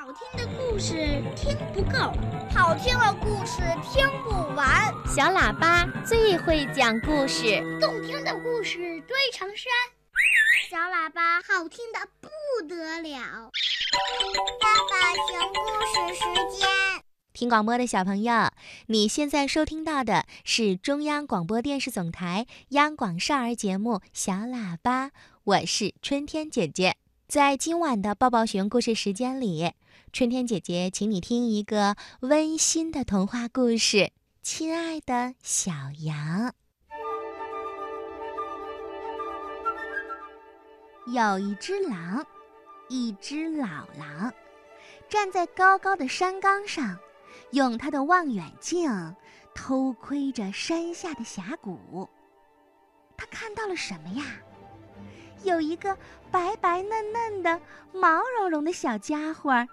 好听的故事听不够，好听的故事听不完。小喇叭最会讲故事，动听的故事堆成山。小喇叭好听的不得了。爸爸讲故事时间，听广播的小朋友，你现在收听到的是中央广播电视总台央广少儿节目《小喇叭》，我是春天姐姐。在今晚的抱抱熊故事时间里，春天姐姐请你听一个温馨的童话故事《亲爱的小羊》。有一只狼，一只老狼，站在高高的山岗上，用他的望远镜偷窥着山下的峡谷。他看到了什么呀？有一个白白嫩嫩的、毛茸茸的小家伙，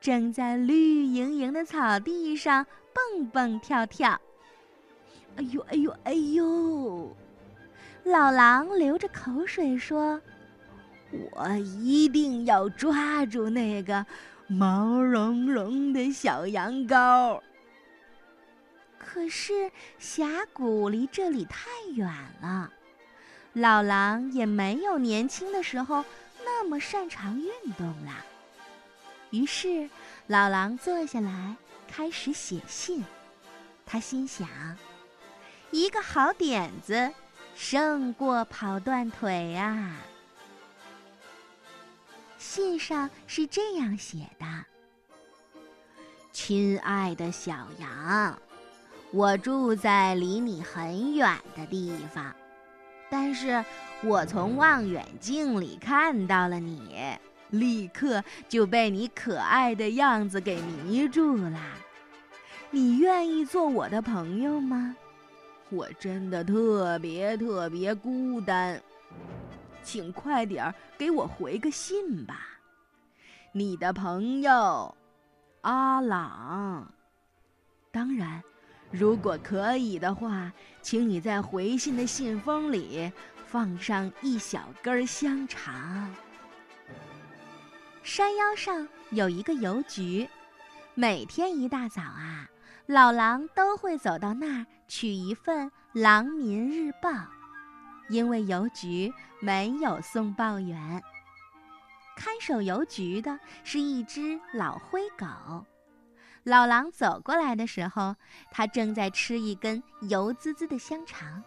正在绿莹莹的草地上蹦蹦跳跳。哎呦哎呦哎呦！老狼流着口水说：“我一定要抓住那个毛茸茸的小羊羔。”可是峡谷离这里太远了。老狼也没有年轻的时候那么擅长运动了。于是，老狼坐下来开始写信。他心想：“一个好点子，胜过跑断腿啊！”信上是这样写的：“亲爱的小羊，我住在离你很远的地方。”但是我从望远镜里看到了你，立刻就被你可爱的样子给迷住了。你愿意做我的朋友吗？我真的特别特别孤单，请快点儿给我回个信吧。你的朋友，阿朗。当然。如果可以的话，请你在回信的信封里放上一小根香肠。山腰上有一个邮局，每天一大早啊，老狼都会走到那儿取一份《狼民日报》，因为邮局没有送报员。看守邮局的是一只老灰狗。老狼走过来的时候，他正在吃一根油滋滋的香肠。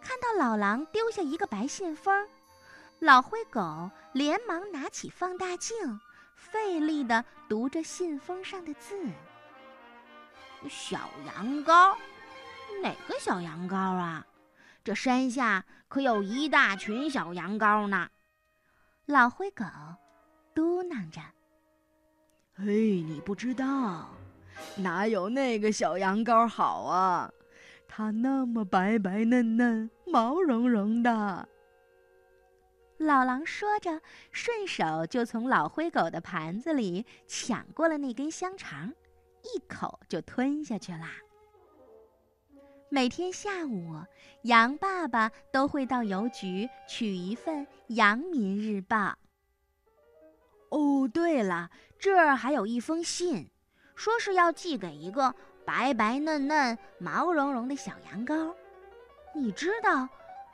看到老狼丢下一个白信封，老灰狗连忙拿起放大镜，费力地读着信封上的字：“小羊羔，哪个小羊羔啊？这山下可有一大群小羊羔呢。”老灰狗嘟囔着。嘿，你不知道，哪有那个小羊羔好啊？它那么白白嫩嫩、毛茸茸的。老狼说着，顺手就从老灰狗的盘子里抢过了那根香肠，一口就吞下去啦。每天下午，羊爸爸都会到邮局取一份《羊民日报》。哦，对了，这儿还有一封信，说是要寄给一个白白嫩嫩、毛茸茸的小羊羔。你知道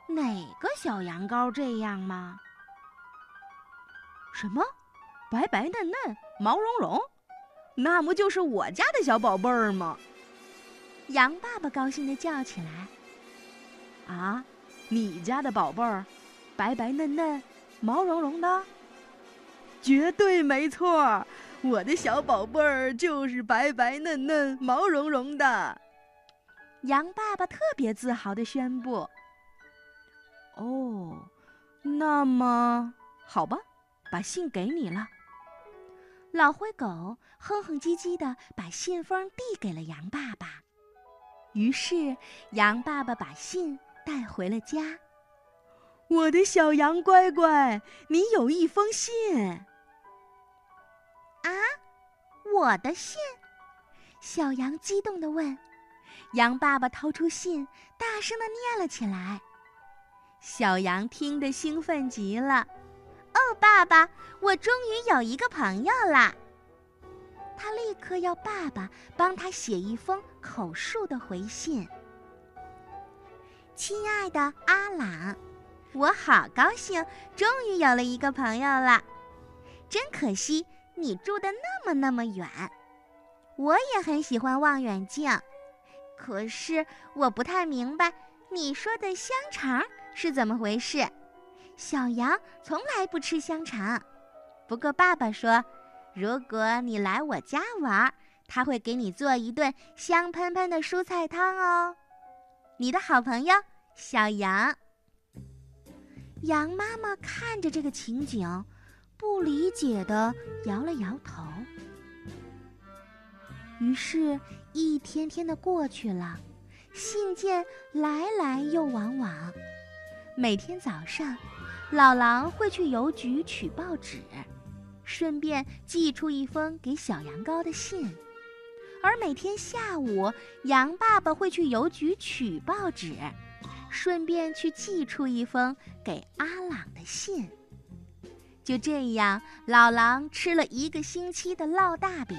哪个小羊羔这样吗？什么？白白嫩嫩、毛茸茸？那不就是我家的小宝贝儿吗？羊爸爸高兴地叫起来：“啊，你家的宝贝儿，白白嫩嫩、毛茸茸的？”绝对没错，我的小宝贝儿就是白白嫩嫩、毛茸茸的。羊爸爸特别自豪地宣布：“哦，那么好吧，把信给你了。”老灰狗哼哼唧唧地把信封递给了羊爸爸，于是羊爸爸把信带回了家。我的小羊乖乖，你有一封信。啊，我的信！小羊激动地问。羊爸爸掏出信，大声地念了起来。小羊听得兴奋极了。哦，爸爸，我终于有一个朋友啦！他立刻要爸爸帮他写一封口述的回信。亲爱的阿朗，我好高兴，终于有了一个朋友了。真可惜你住的那么那么远。我也很喜欢望远镜，可是我不太明白你说的香肠是怎么回事。小羊从来不吃香肠，不过爸爸说，如果你来我家玩，他会给你做一顿香喷喷的蔬菜汤哦。你的好朋友小羊。羊妈妈看着这个情景，不理解的摇了摇头。于是，一天天的过去了，信件来来又往往。每天早上，老狼会去邮局取报纸，顺便寄出一封给小羊羔的信；而每天下午，羊爸爸会去邮局取报纸，顺便去寄出一封给阿朗的信。就这样，老狼吃了一个星期的烙大饼。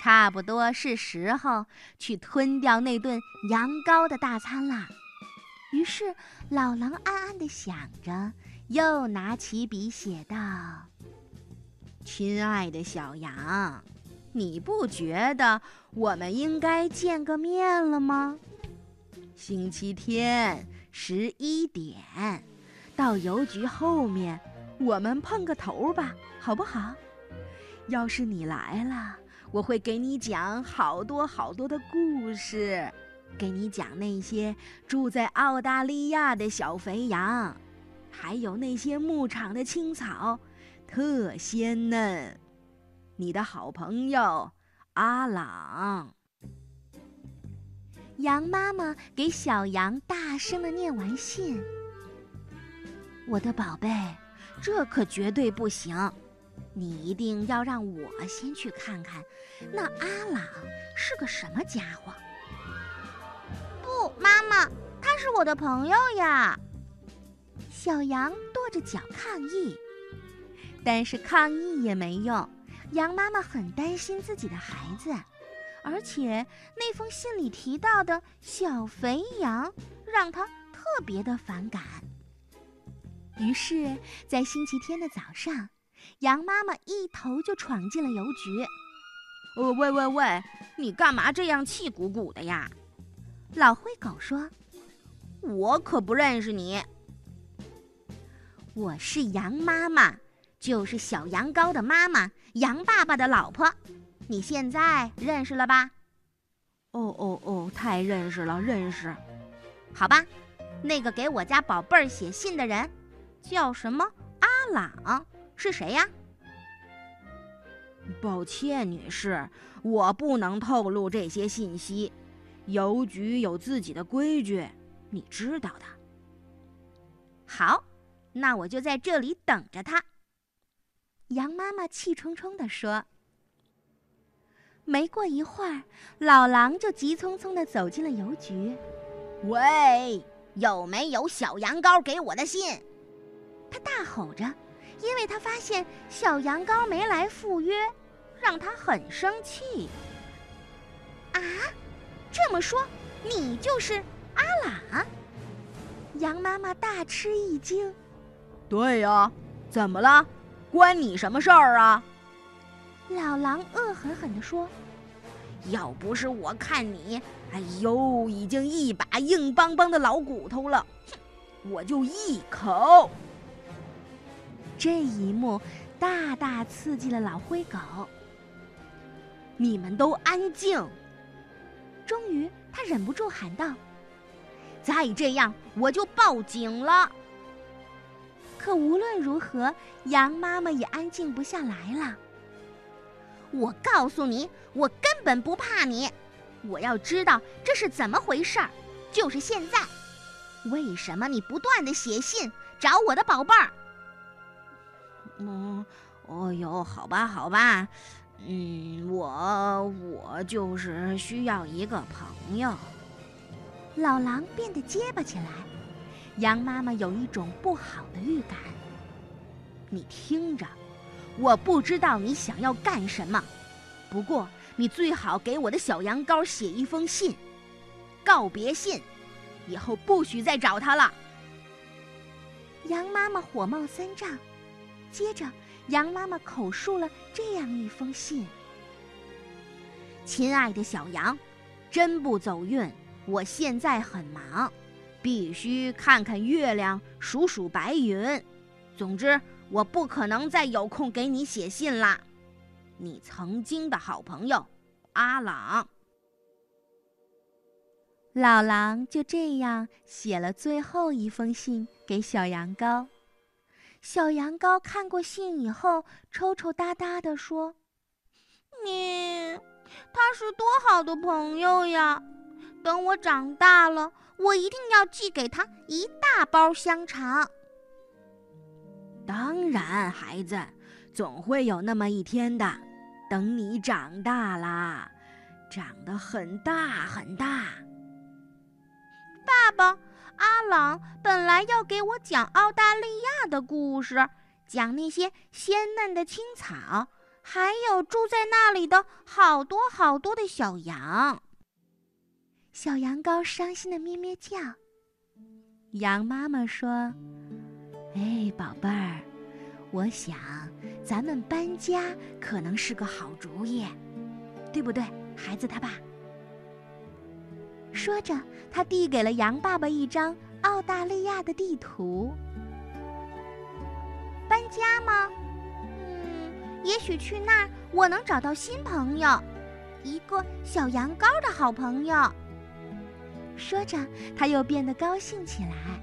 差不多是时候去吞掉那顿羊羔的大餐了。于是老狼暗暗地想着，又拿起笔写道：“亲爱的小羊，你不觉得我们应该见个面了吗？星期天十一点，到邮局后面，我们碰个头吧，好不好？要是你来了。”我会给你讲好多好多的故事，给你讲那些住在澳大利亚的小肥羊，还有那些牧场的青草，特鲜嫩。你的好朋友阿朗。羊妈妈给小羊大声的念完信：“我的宝贝，这可绝对不行。”你一定要让我先去看看，那阿朗是个什么家伙？不，妈妈，他是我的朋友呀！小羊跺着脚抗议，但是抗议也没用。羊妈妈很担心自己的孩子，而且那封信里提到的小肥羊让她特别的反感。于是，在星期天的早上。羊妈妈一头就闯进了邮局。哦，喂喂喂，你干嘛这样气鼓鼓的呀？老灰狗说：“我可不认识你。我是羊妈妈，就是小羊羔的妈妈，羊爸爸的老婆。你现在认识了吧？”“哦哦哦，太认识了，认识。好吧，那个给我家宝贝儿写信的人叫什么？阿朗。”是谁呀？抱歉，女士，我不能透露这些信息。邮局有自己的规矩，你知道的。好，那我就在这里等着他。羊妈妈气冲冲地说。没过一会儿，老狼就急匆匆地走进了邮局。喂，有没有小羊羔给我的信？他大吼着。因为他发现小羊羔没来赴约，让他很生气。啊，这么说，你就是阿朗？羊妈妈大吃一惊。对呀，怎么了？关你什么事儿啊？老狼恶狠狠地说：“要不是我看你，哎呦，已经一把硬邦邦的老骨头了，哼，我就一口。”这一幕大大刺激了老灰狗。你们都安静！终于，他忍不住喊道：“再这样，我就报警了！”可无论如何，羊妈妈也安静不下来了。我告诉你，我根本不怕你！我要知道这是怎么回事儿，就是现在！为什么你不断的写信找我的宝贝儿？嗯，哦哟，好吧，好吧，嗯，我我就是需要一个朋友。老狼变得结巴起来，羊妈妈有一种不好的预感。你听着，我不知道你想要干什么，不过你最好给我的小羊羔写一封信，告别信，以后不许再找他了。羊妈妈火冒三丈，接着羊妈妈口述了这样一封信：“亲爱的小羊，真不走运，我现在很忙，必须看看月亮，数数白云。总之，我不可能再有空给你写信啦。你曾经的好朋友，阿朗。”老狼就这样写了最后一封信给小羊羔。小羊羔看过信以后，抽抽搭搭地说：“你，他是多好的朋友呀！等我长大了，我一定要寄给他一大包香肠。”当然，孩子，总会有那么一天的。等你长大啦，长得很大很大。爸爸，阿朗本来要给我讲澳大利亚的故事，讲那些鲜嫩的青草，还有住在那里的好多好多的小羊。小羊羔伤心的咩咩叫。羊妈妈说：“哎，宝贝儿，我想咱们搬家可能是个好主意，对不对，孩子他爸？”说着，他递给了羊爸爸一张澳大利亚的地图。搬家吗？嗯，也许去那儿我能找到新朋友，一个小羊羔的好朋友。说着，他又变得高兴起来。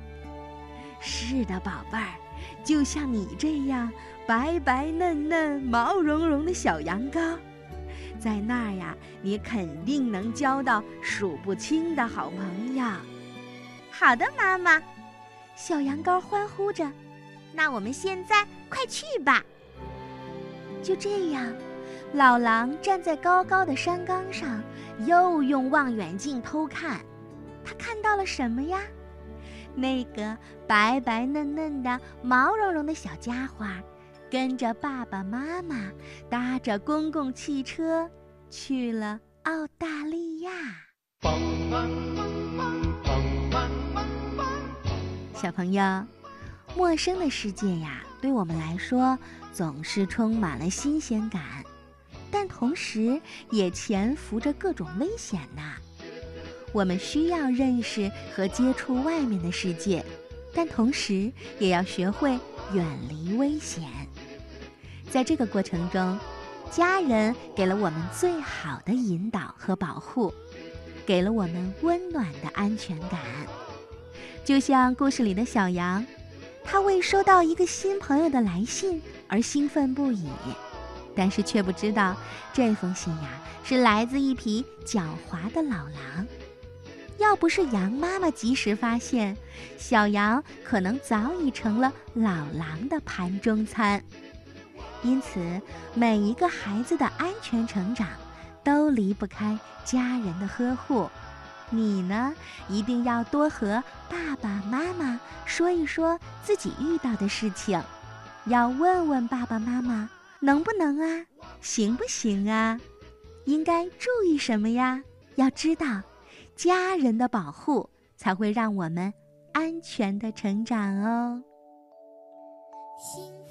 是的，宝贝儿，就像你这样白白嫩嫩、毛茸茸的小羊羔。在那儿呀，你肯定能交到数不清的好朋友。好的，妈妈，小羊羔欢呼着。那我们现在快去吧。就这样，老狼站在高高的山岗上，又用望远镜偷看。他看到了什么呀？那个白白嫩嫩的、毛茸茸的小家伙。跟着爸爸妈妈，搭着公共汽车，去了澳大利亚。小朋友，陌生的世界呀，对我们来说总是充满了新鲜感，但同时也潜伏着各种危险呐。我们需要认识和接触外面的世界，但同时也要学会远离危险。在这个过程中，家人给了我们最好的引导和保护，给了我们温暖的安全感。就像故事里的小羊，它为收到一个新朋友的来信而兴奋不已，但是却不知道这封信呀是来自一匹狡猾的老狼。要不是羊妈妈及时发现，小羊可能早已成了老狼的盘中餐。因此，每一个孩子的安全成长，都离不开家人的呵护。你呢，一定要多和爸爸妈妈说一说自己遇到的事情，要问问爸爸妈妈能不能啊，行不行啊，应该注意什么呀？要知道，家人的保护才会让我们安全的成长哦。心。